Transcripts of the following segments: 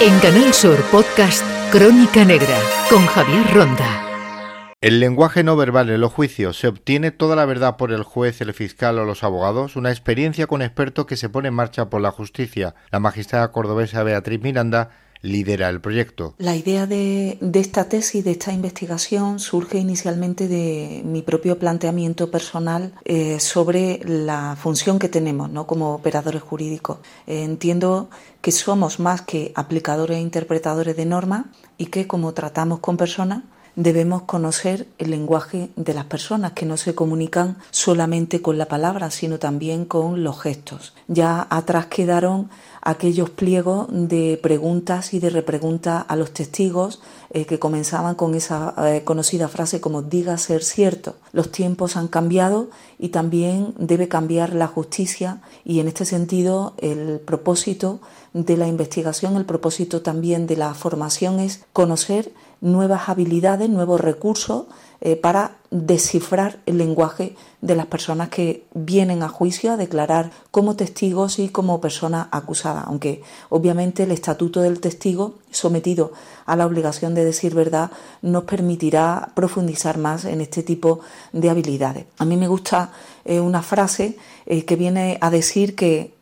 En Canal Sur Podcast Crónica Negra con Javier Ronda. El lenguaje no verbal en los juicios se obtiene toda la verdad por el juez, el fiscal o los abogados, una experiencia con expertos que se pone en marcha por la justicia. La magistrada cordobesa Beatriz Miranda lidera el proyecto. La idea de, esta tesis, de esta investigación, surge inicialmente de mi propio planteamiento personal eh, sobre la función que tenemos ¿no? como operadores jurídicos. Eh, entiendo que somos más que aplicadores e interpretadores de normas y que como tratamos con personas, debemos conocer el lenguaje de las personas que no se comunican solamente con la palabra, sino también con los gestos. Ya atrás quedaron aquellos pliegos de preguntas y de repreguntas a los testigos eh, que comenzaban con esa eh, conocida frase como diga ser cierto. Los tiempos han cambiado y también debe cambiar la justicia y en este sentido el propósito de la investigación, el propósito también de la formación es conocer nuevas habilidades, nuevos recursos eh, para descifrar el lenguaje de las personas que vienen a juicio a declarar como testigos y como persona acusada, aunque obviamente el estatuto del testigo sometido a la obligación de decir verdad nos permitirá profundizar más en este tipo de habilidades. A mí me gusta eh, una frase eh, que viene a decir que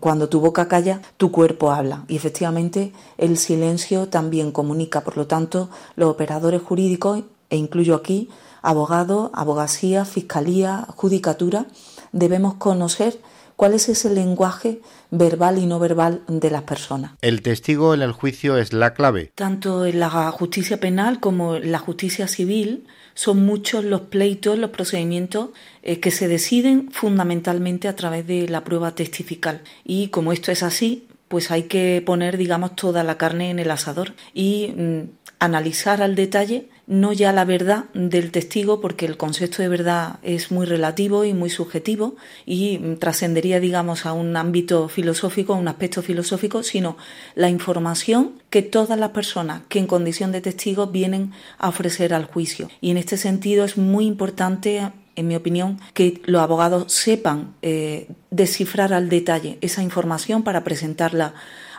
cuando tu boca calla, tu cuerpo habla. Y efectivamente el silencio también comunica. Por lo tanto, los operadores jurídicos, e incluyo aquí abogados, abogacía, fiscalía, judicatura, debemos conocer cuál es ese lenguaje verbal y no verbal de las personas. El testigo en el juicio es la clave. Tanto en la justicia penal como en la justicia civil son muchos los pleitos, los procedimientos eh, que se deciden fundamentalmente a través de la prueba testifical. Y como esto es así, pues hay que poner, digamos, toda la carne en el asador y mm, analizar al detalle no ya la verdad del testigo, porque el concepto de verdad es muy relativo y muy subjetivo y trascendería, digamos, a un ámbito filosófico, a un aspecto filosófico, sino la información que todas las personas que en condición de testigo vienen a ofrecer al juicio. Y en este sentido es muy importante en mi opinión, que los abogados sepan eh, descifrar al detalle esa información para presentarla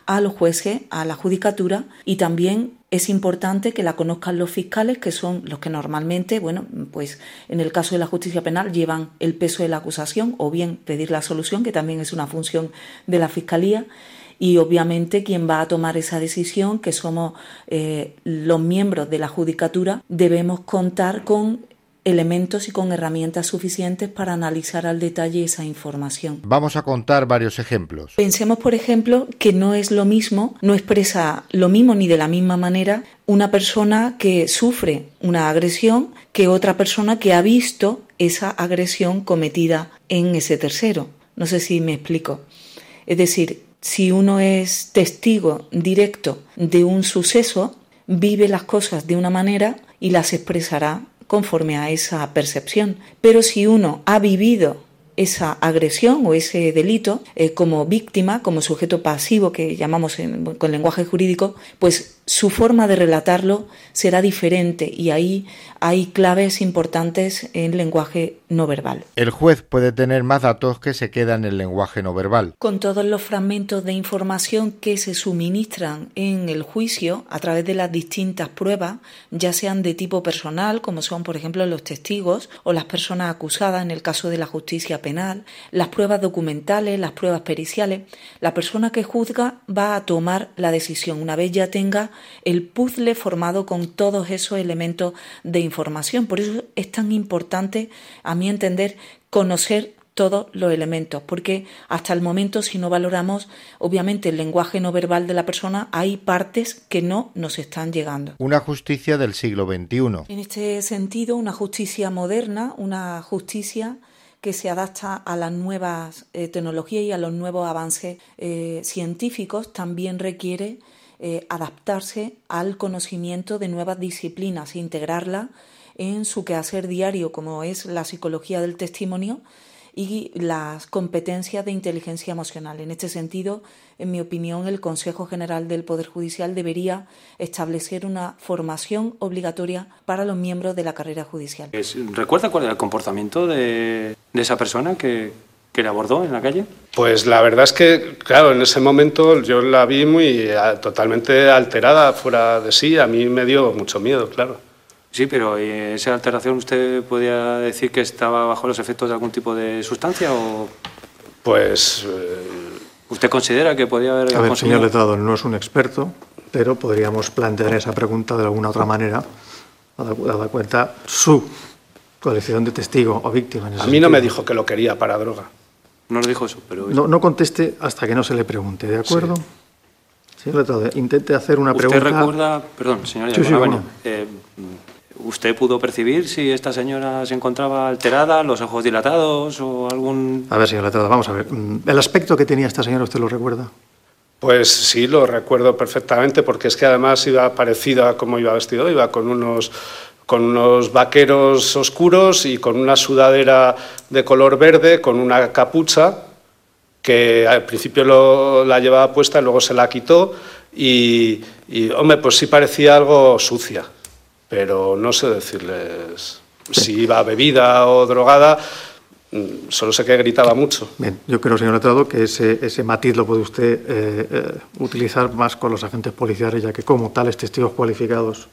a los jueces, a la judicatura y también es importante que la conozcan los fiscales, que son los que normalmente, bueno, pues en el caso de la justicia penal llevan el peso de la acusación o bien pedir la solución, que también es una función de la fiscalía. Y obviamente quien va a tomar esa decisión, que somos eh, los miembros de la judicatura, debemos contar con elementos y con herramientas suficientes para analizar al detalle esa información. Vamos a contar varios ejemplos. Pensemos, por ejemplo, que no es lo mismo, no expresa lo mismo ni de la misma manera una persona que sufre una agresión que otra persona que ha visto esa agresión cometida en ese tercero. No sé si me explico. Es decir, si uno es testigo directo de un suceso, vive las cosas de una manera y las expresará conforme a esa percepción. Pero si uno ha vivido esa agresión o ese delito eh, como víctima, como sujeto pasivo que llamamos con lenguaje jurídico, pues su forma de relatarlo será diferente y ahí hay claves importantes en lenguaje no verbal. El juez puede tener más datos que se quedan en el lenguaje no verbal. Con todos los fragmentos de información que se suministran en el juicio a través de las distintas pruebas, ya sean de tipo personal, como son por ejemplo los testigos o las personas acusadas en el caso de la justicia penal, las pruebas documentales, las pruebas periciales, la persona que juzga va a tomar la decisión una vez ya tenga el puzzle formado con todos esos elementos de información. Por eso es tan importante, a mi entender, conocer todos los elementos, porque hasta el momento si no valoramos obviamente el lenguaje no verbal de la persona, hay partes que no nos están llegando. Una justicia del siglo XXI. En este sentido, una justicia moderna, una justicia que se adapta a las nuevas eh, tecnologías y a los nuevos avances eh, científicos, también requiere eh, adaptarse al conocimiento de nuevas disciplinas e integrarla en su quehacer diario, como es la psicología del testimonio y las competencias de inteligencia emocional. En este sentido, en mi opinión, el Consejo General del Poder Judicial debería establecer una formación obligatoria para los miembros de la carrera judicial. ¿Recuerda cuál era el comportamiento de, esa persona que, que le abordó en la calle? Pues la verdad es que, claro, en ese momento yo la vi muy totalmente alterada, fuera de sí. A mí me dio mucho miedo, claro. Sí, pero esa alteración usted podía decir que estaba bajo los efectos de algún tipo de sustancia o...? Pues... Eh, ¿Usted considera que podía haber... A ver, señor Letrado, no es un experto, pero podríamos plantear esa pregunta de alguna otra manera, dada cuenta su colección de testigo o víctima. a mí no me dijo que lo quería para droga. No lo dijo eso, pero... No, conteste hasta que no se le pregunte, ¿de acuerdo? Señor Letrado, intente hacer una pregunta... ¿Usted recuerda... Perdón, señora sí, eh, ¿Usted pudo percibir si esta señora se encontraba alterada, los ojos dilatados o algún...? A ver, señor Letrado, vamos a ver. ¿El aspecto que tenía esta señora usted lo recuerda? Pues sí, lo recuerdo perfectamente, porque es que además iba parecida a cómo iba vestido, iba con unos, con unos vaqueros oscuros y con una sudadera de color verde, con una capucha, que al principio la llevaba puesta y luego se la quitó, y, y hombre, pues sí parecía algo sucia pero no sé decirles si iba bebida o drogada, mm, solo sé que gritaba mucho. Bien, yo creo, señor Letrado, que ese, ese matiz lo puede usted eh, eh, utilizar más con los agentes policiales, ya que como tales testigos cualificados,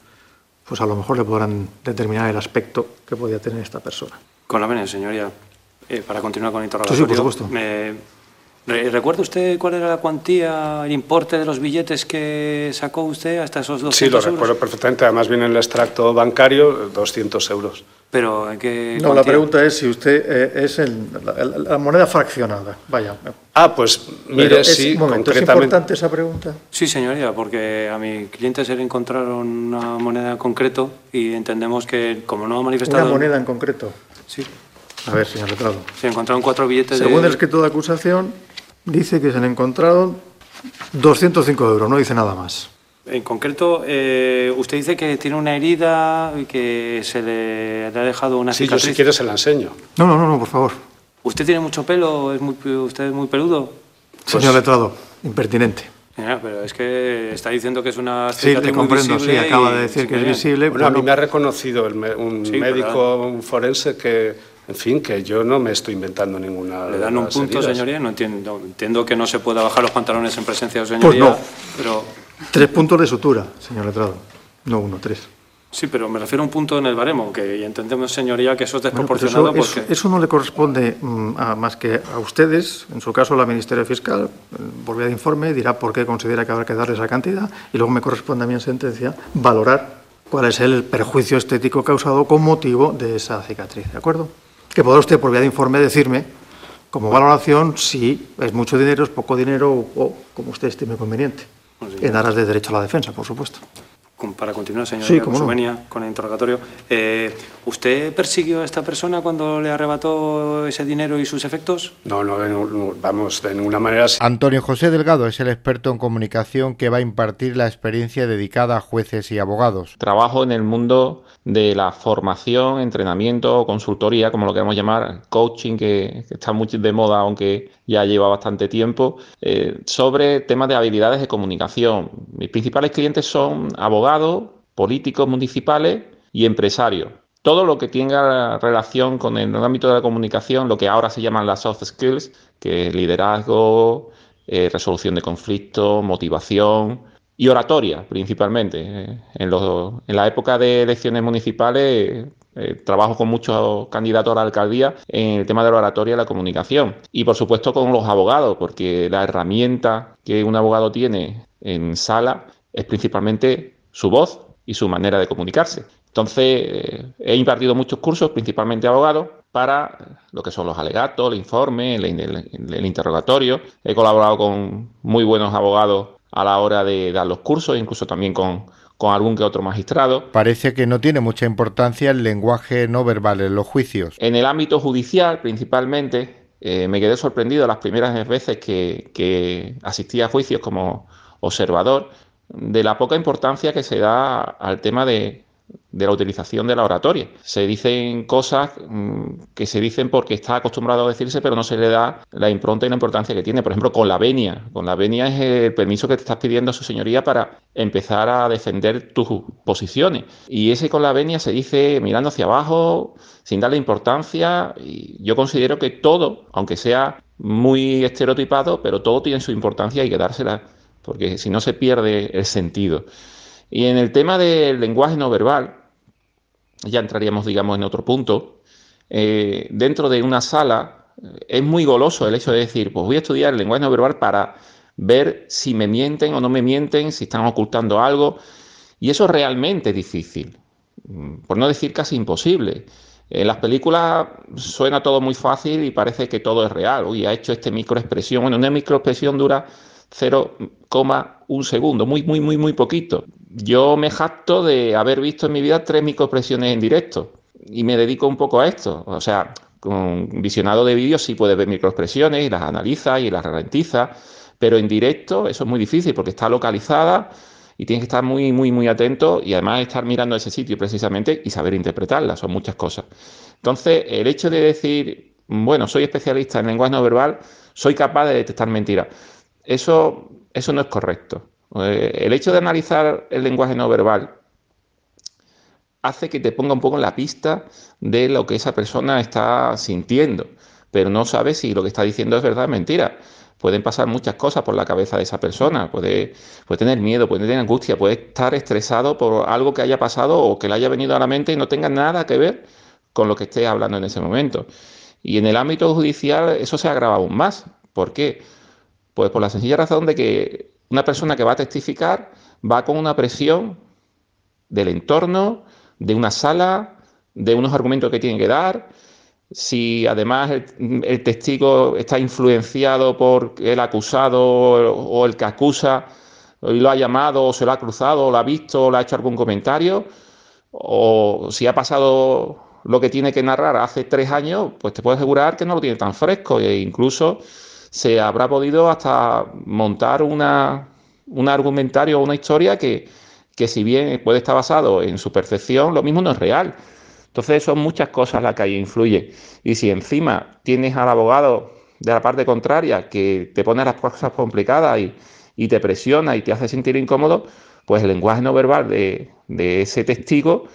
pues a lo mejor le podrán determinar el aspecto que podía tener esta persona. Con la venia, señoría. Eh, para continuar con el interrogatorio. Sí, sí, por supuesto. ¿Recuerda usted cuál era la cuantía, el importe de los billetes que sacó usted hasta esos 200 Sí, lo recuerdo perfectamente. Además viene en el extracto bancario 200 euros. Pero ¿en qué No, la pregunta es si usted eh, es la, moneda fraccionada. Vaya. Ah, pues mire, sí, momento, ¿Es importante esa pregunta? Sí, señoría, porque a mi cliente se le encontraron una moneda en concreto y entendemos que, como no ha manifestado... ¿Una moneda en concreto? Sí. A ver, señor letrado. Se encontraron cuatro billetes Según el escrito de acusación, dice que se le encontraron 205 euros, no dice nada más. En concreto, eh, usted dice que tiene una herida y que se le, ha dejado una sí, cicatriz. Sí, yo si quiere se la enseño. No, no, no, por favor. ¿Usted tiene mucho pelo? ¿Es muy, ¿Usted es muy peludo? Señor pues- letrado, impertinente. pero es que está diciendo que es una Sí, te comprendo, sí, acaba de decir que es visible. Bueno, a mí me ha reconocido un médico, un forense que en fin, que yo no me estoy inventando ninguna. ¿Le dan un punto, señoría? No entiendo. Entiendo que no se pueda bajar los pantalones en presencia de señoría. Pues no. Pero... Tres puntos de sutura, señor letrado. No uno, tres. Sí, pero me refiero a un punto en el baremo, que entendemos, señoría, que eso es desproporcionado. eso, eso, no le corresponde mm, a, más que a ustedes, en su caso la Ministerio Fiscal, por vía de informe, dirá por qué considera que habrá que darle esa cantidad, y luego me corresponde a mí en sentencia valorar cuál es el perjuicio estético causado con motivo de esa cicatriz, ¿de acuerdo? Que podrá usted, por vía de informe, decirme, como valoración, si es mucho dinero, es poco dinero o, como usted estime conveniente, en aras de derecho a la defensa, por supuesto para continuar, señor con el interrogatorio, eh, ¿usted persiguió a esta persona cuando le arrebató ese dinero y sus efectos? No, no, vamos, de ninguna manera. Antonio José Delgado es el experto en comunicación que va a impartir la experiencia dedicada a jueces y abogados. Trabajo en el mundo de la formación, entrenamiento, consultoría, como lo queremos llamar, coaching, que, está muy de moda, aunque ya lleva bastante tiempo, eh, sobre temas de habilidades de comunicación. Mis principales clientes son abogados políticos municipales y empresarios. Todo lo que tenga relación con el ámbito de la comunicación, lo que ahora se llaman las soft skills, que es liderazgo, eh, resolución de conflictos, motivación y oratoria principalmente. Eh, en, en, la época de elecciones municipales eh, trabajo con muchos candidatos a la alcaldía en el tema de la oratoria y la comunicación. Y por supuesto con los abogados, porque la herramienta que un abogado tiene en sala es principalmente su voz y su manera de comunicarse. Entonces, eh, he impartido muchos cursos, principalmente abogados, para lo que son los alegatos, el informe, el, interrogatorio. He colaborado con muy buenos abogados a la hora de dar los cursos, incluso también con, algún que otro magistrado. Parece que no tiene mucha importancia el lenguaje no verbal en los juicios. En el ámbito judicial, principalmente, eh, me quedé sorprendido las primeras veces que, que asistí a juicios como observador de la poca importancia que se da al tema de, de la utilización de la oratoria. Se dicen cosas mm, que se dicen porque está acostumbrado a decirse, pero no se le da la impronta y la importancia que tiene. Por ejemplo, con la venia. Con la venia es el permiso que te estás pidiendo a su señoría para empezar a defender tus posiciones. Y ese con la venia se dice mirando hacia abajo, sin darle importancia. Y yo considero que todo, aunque sea muy estereotipado, pero todo tiene su importancia y hay que dársela, porque si no se pierde el sentido. Y en el tema del lenguaje no verbal, ya entraríamos, digamos, en otro punto. Eh, dentro de una sala eh, es muy goloso el hecho de decir, pues voy a estudiar el lenguaje no verbal para ver si me mienten o no me mienten, si están ocultando algo. Y eso realmente es difícil, mm, por no decir casi imposible. En las películas suena todo muy fácil y parece que todo es real. Uy, ha hecho este microexpresión. Bueno, una microexpresión dura 0,1 segundo, muy, muy, muy, muy poquito. Yo me jacto de haber visto en mi vida tres microexpresiones en directo y me dedico un poco a esto. O sea, con visionado de vídeos sí puedes ver microexpresiones y las analiza y las ralentiza, pero en directo eso es muy difícil porque está localizada y tienes que estar muy, muy, muy atento y además estar mirando ese sitio precisamente y saber interpretarla, son muchas cosas. Entonces, el hecho de decir, bueno, soy especialista en lenguaje no verbal, soy capaz de detectar mentiras, eso, eso no es correcto. Eh, el hecho de analizar el lenguaje no verbal hace que te ponga un poco en la pista de lo que esa persona está sintiendo, pero no sabes si lo que está diciendo es verdad o mentira. Pueden pasar muchas cosas por la cabeza de esa persona, puede, puede tener miedo, puede tener angustia, puede estar estresado por algo que haya pasado o que le haya venido a la mente y no tenga nada que ver con lo que esté hablando en ese momento. Y en el ámbito judicial eso se agrava aún más. ¿Por qué? Pues por la sencilla razón de que una persona que va a testificar va con una presión del entorno, de una sala, de unos argumentos que tiene que dar. Si además el, testigo está influenciado por el acusado o el que acusa y lo ha llamado o se lo ha cruzado o lo ha visto o le ha hecho algún comentario, o si ha pasado lo que tiene que narrar hace tres años, pues te puedo asegurar que no lo tiene tan fresco e incluso se habrá podido hasta montar una, un argumentario o una historia que, que si bien puede estar basado en su percepción, lo mismo no es real. Entonces son muchas cosas las que ahí influyen. Y si encima tienes al abogado de la parte contraria que te pone las cosas complicadas y, y te presiona y te hace sentir incómodo, pues el lenguaje no verbal de, de ese testigo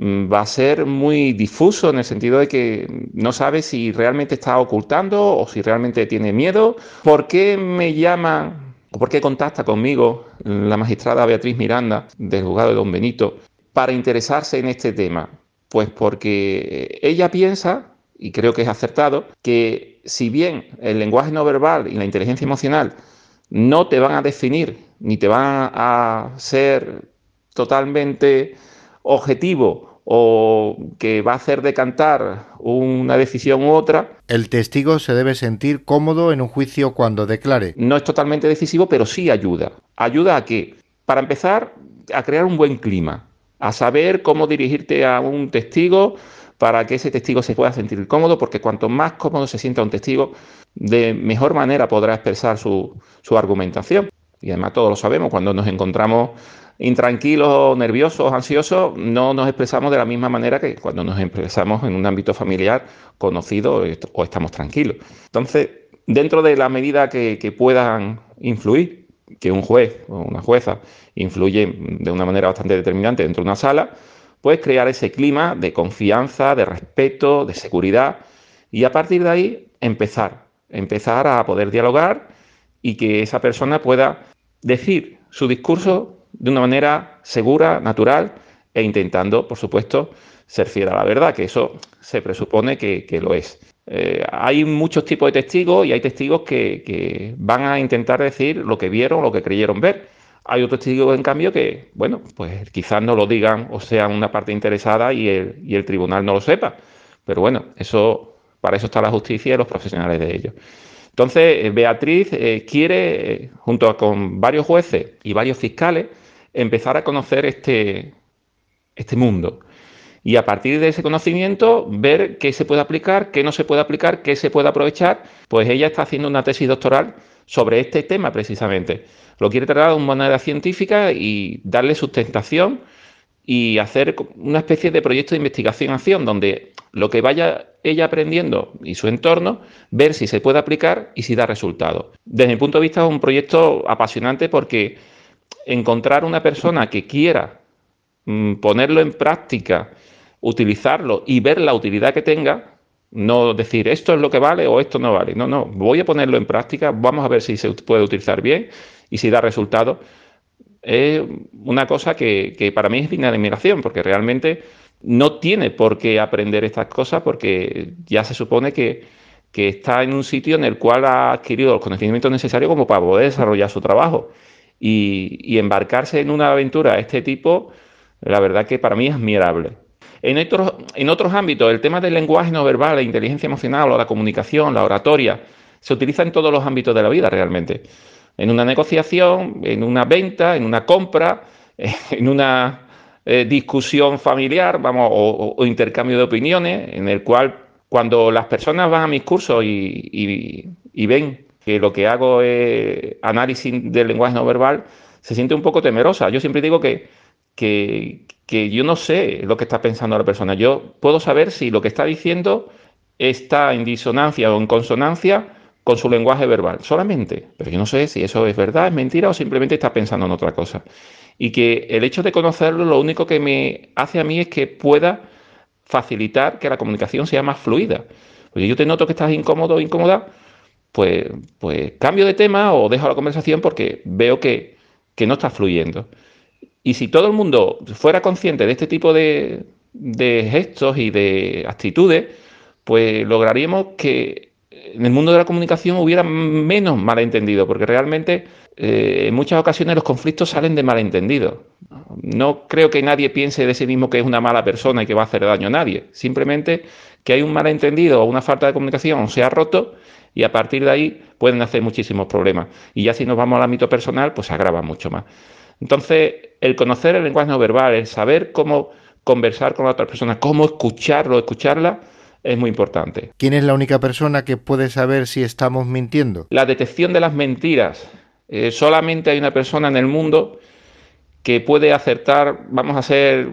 va a ser muy difuso en el sentido de que no sabe si realmente está ocultando o si realmente tiene miedo. ¿Por qué me llama o por qué contacta conmigo la magistrada Beatriz Miranda del juzgado de Don Benito para interesarse en este tema? Pues porque ella piensa, y creo que es acertado, que si bien el lenguaje no verbal y la inteligencia emocional no te van a definir ni te van a ser totalmente objetivo o que va a hacer decantar una decisión u otra. El testigo se debe sentir cómodo en un juicio cuando declare. No es totalmente decisivo, pero sí ayuda. ¿Ayuda a qué? Para empezar, a crear un buen clima, a saber cómo dirigirte a un testigo para que ese testigo se pueda sentir cómodo, porque cuanto más cómodo se sienta un testigo, de mejor manera podrá expresar su, su argumentación. Y además todos lo sabemos, cuando nos encontramos intranquilos, nerviosos, ansiosos, no nos expresamos de la misma manera que cuando nos expresamos en un ámbito familiar conocido o estamos tranquilos. Entonces, dentro de la medida que, puedan influir, que un juez o una jueza influye de una manera bastante determinante dentro de una sala, pues crear ese clima de confianza, de respeto, de seguridad y a partir de ahí empezar, empezar a poder dialogar y que esa persona pueda decir su discurso de una manera segura, natural e intentando, por supuesto, ser fiel a la verdad, que eso se presupone que, lo es. Eh, hay muchos tipos de testigos y hay testigos que, van a intentar decir lo que vieron, lo que creyeron ver. Hay otros testigos, en cambio, que, bueno, pues quizás no lo digan o sean una parte interesada y el, tribunal no lo sepa. Pero bueno, eso, para eso está la justicia y los profesionales de ellos. Entonces, eh, Beatriz eh, quiere, junto con varios jueces y varios fiscales, empezar a conocer este, este mundo. Y a partir de ese conocimiento, ver qué se puede aplicar, qué no se puede aplicar, qué se puede aprovechar. Pues ella está haciendo una tesis doctoral sobre este tema precisamente. Lo quiere tratar de una manera científica y darle sustentación y hacer una especie de proyecto de investigación-acción donde lo que vaya ella aprendiendo y su entorno, ver si se puede aplicar y si da resultados. Desde mi punto de vista es un proyecto apasionante porque encontrar una persona que quiera mm, ponerlo en práctica, utilizarlo y ver la utilidad que tenga, no decir esto es lo que vale o esto no vale. No, no, voy a ponerlo en práctica, vamos a ver si se puede utilizar bien y si da resultados. Es una cosa que, para mí es digna de admiración, porque realmente no tiene por qué aprender estas cosas, porque ya se supone que, está en un sitio en el cual ha adquirido los conocimientos necesarios como para poder desarrollar su trabajo. Y, y embarcarse en una aventura de este tipo, la verdad que para mí es admirable. En otros, en otros ámbitos, el tema del lenguaje no verbal, la inteligencia emocional o la comunicación, la oratoria, se utiliza en todos los ámbitos de la vida realmente. En una negociación, en una venta, en una compra, en una eh, discusión familiar, vamos, o, intercambio de opiniones, en el cual cuando las personas van a mis cursos y, ven que lo que hago es análisis del lenguaje no verbal, se siente un poco temerosa. Yo siempre digo que, que, que yo no sé lo que está pensando la persona. Yo puedo saber si lo que está diciendo está en disonancia o en consonancia con su lenguaje verbal, solamente. Pero yo no sé si eso es verdad, es mentira o simplemente está pensando en otra cosa. Y que el hecho de conocerlo lo único que me hace a mí es que pueda facilitar que la comunicación sea más fluida. Porque yo te noto que estás incómodo o incómoda, pues, pues cambio de tema o dejo la conversación porque veo que, que no está fluyendo. Y si todo el mundo fuera consciente de este tipo de, gestos y de actitudes, pues lograríamos que en el mundo de la comunicación hubiera menos malentendido, porque realmente eh, en muchas ocasiones los conflictos salen de malentendidos. No creo que nadie piense de sí mismo que es una mala persona y que va a hacer daño a nadie. Simplemente que hay un malentendido o una falta de comunicación se ha roto y a partir de ahí pueden hacer muchísimos problemas. Y ya si nos vamos al ámbito personal, pues agrava mucho más. Entonces, el conocer el lenguaje no verbal, el saber cómo conversar con la otra persona, cómo escucharlo, escucharla, es muy importante. ¿Quién es la única persona que puede saber si estamos mintiendo? La detección de las mentiras. Eh, solamente hay una persona en el mundo que puede acertar, vamos a ser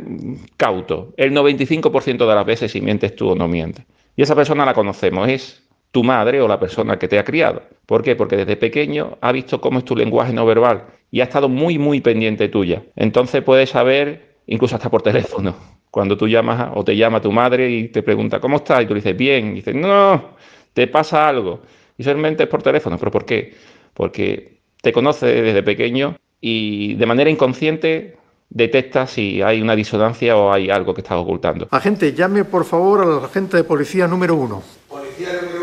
cautos, el 95% de las veces si mientes tú o no mientes. Y esa persona la conocemos, es tu madre o la persona que te ha criado. ¿Por qué? Porque desde pequeño ha visto cómo es tu lenguaje no verbal y ha estado muy, muy pendiente tuya. Entonces puedes saber, incluso hasta por teléfono, cuando tú llamas o te llama tu madre y te pregunta, ¿cómo estás? Y tú le dices, bien. Y dices, no, te pasa algo. Y solamente es por teléfono. ¿Pero por qué? Porque te conoce desde pequeño y de manera inconsciente detecta si hay una disonancia o hay algo que estás ocultando. Agente, llame por favor al agente de policía número uno. Policía número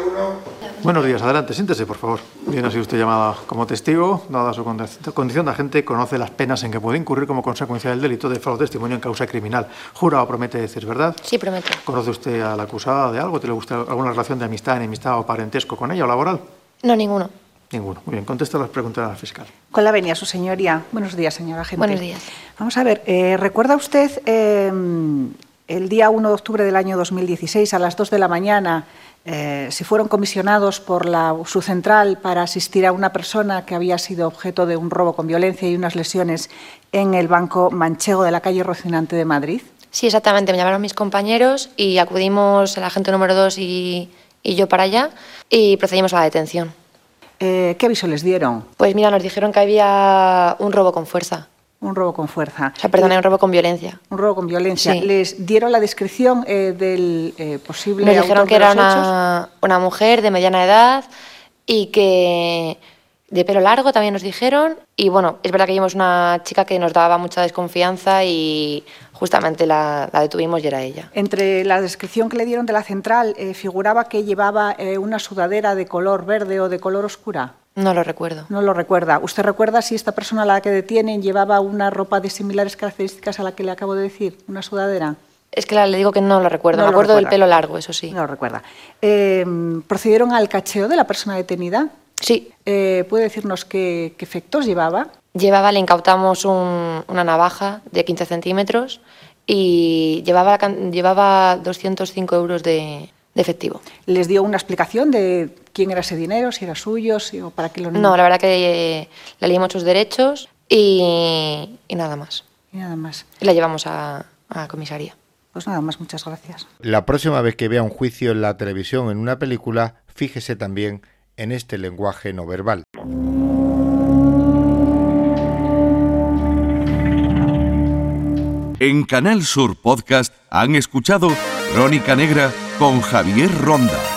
Buenos días, adelante, siéntese, por favor. Bien, ha sido usted llamada como testigo. Dada su condición de agente, conoce las penas en que puede incurrir como consecuencia del delito de fraude testimonio en causa criminal. ¿Jura o promete decir verdad? Sí, prometo. ¿Conoce usted a la acusada de algo? ¿Tiene usted alguna relación de amistad, enemistad o parentesco con ella o laboral? No, ninguno. Ninguno. Muy bien, contesta las preguntas al fiscal. Con la venia, su señoría. Buenos días, señora agente. Buenos días. Vamos a ver, eh, ¿recuerda usted eh, el día 1 de octubre del año 2016 a las 2 de la mañana eh, si fueron comisionados por la, su central para asistir a una persona que había sido objeto de un robo con violencia y unas lesiones en el Banco Manchego de la calle Rocinante de Madrid. Sí, exactamente. Me llamaron mis compañeros y acudimos el agente número 2 y, yo para allá y procedimos a la detención. Eh, ¿Qué aviso les dieron? Pues mira, nos dijeron que había un robo con fuerza. Un robo con fuerza. O sea, perdón, un robo con violencia. Un robo con violencia. ¿Les dieron la descripción eh, del eh, posible Nos dijeron que era una, una, mujer de mediana edad y que de pelo largo también nos dijeron. Y bueno, es verdad que vimos una chica que nos daba mucha desconfianza y justamente la, detuvimos y era ella. Entre la descripción que le dieron de la central, eh, figuraba que llevaba una sudadera de color verde o de color oscura. No lo recuerdo. No lo recuerda. ¿Usted recuerda si esta persona a la que detienen llevaba una ropa de similares características a la que le acabo de decir? ¿Una sudadera? Es que le digo que no lo recuerdo. Me acuerdo del pelo largo, eso sí. No lo recuerda. Em, ¿Procedieron al cacheo de la persona detenida? Sí. Eh, ¿Puede decirnos qué, efectos llevaba? Llevaba, le incautamos una navaja de 15 centímetros y llevaba, llevaba 205 euros de, de efectivo. ¿Les dio una explicación de quién era ese dinero, si era suyo, o para qué lo No, la verdad que le leímos sus derechos y, nada más. Y nada más. Y la llevamos a, a comisaría. Pues nada más, muchas gracias. La próxima vez que vea un juicio en la televisión en una película, fíjese también en este lenguaje no verbal. En Canal Sur Podcast han escuchado Crónica Negra con Javier Ronda.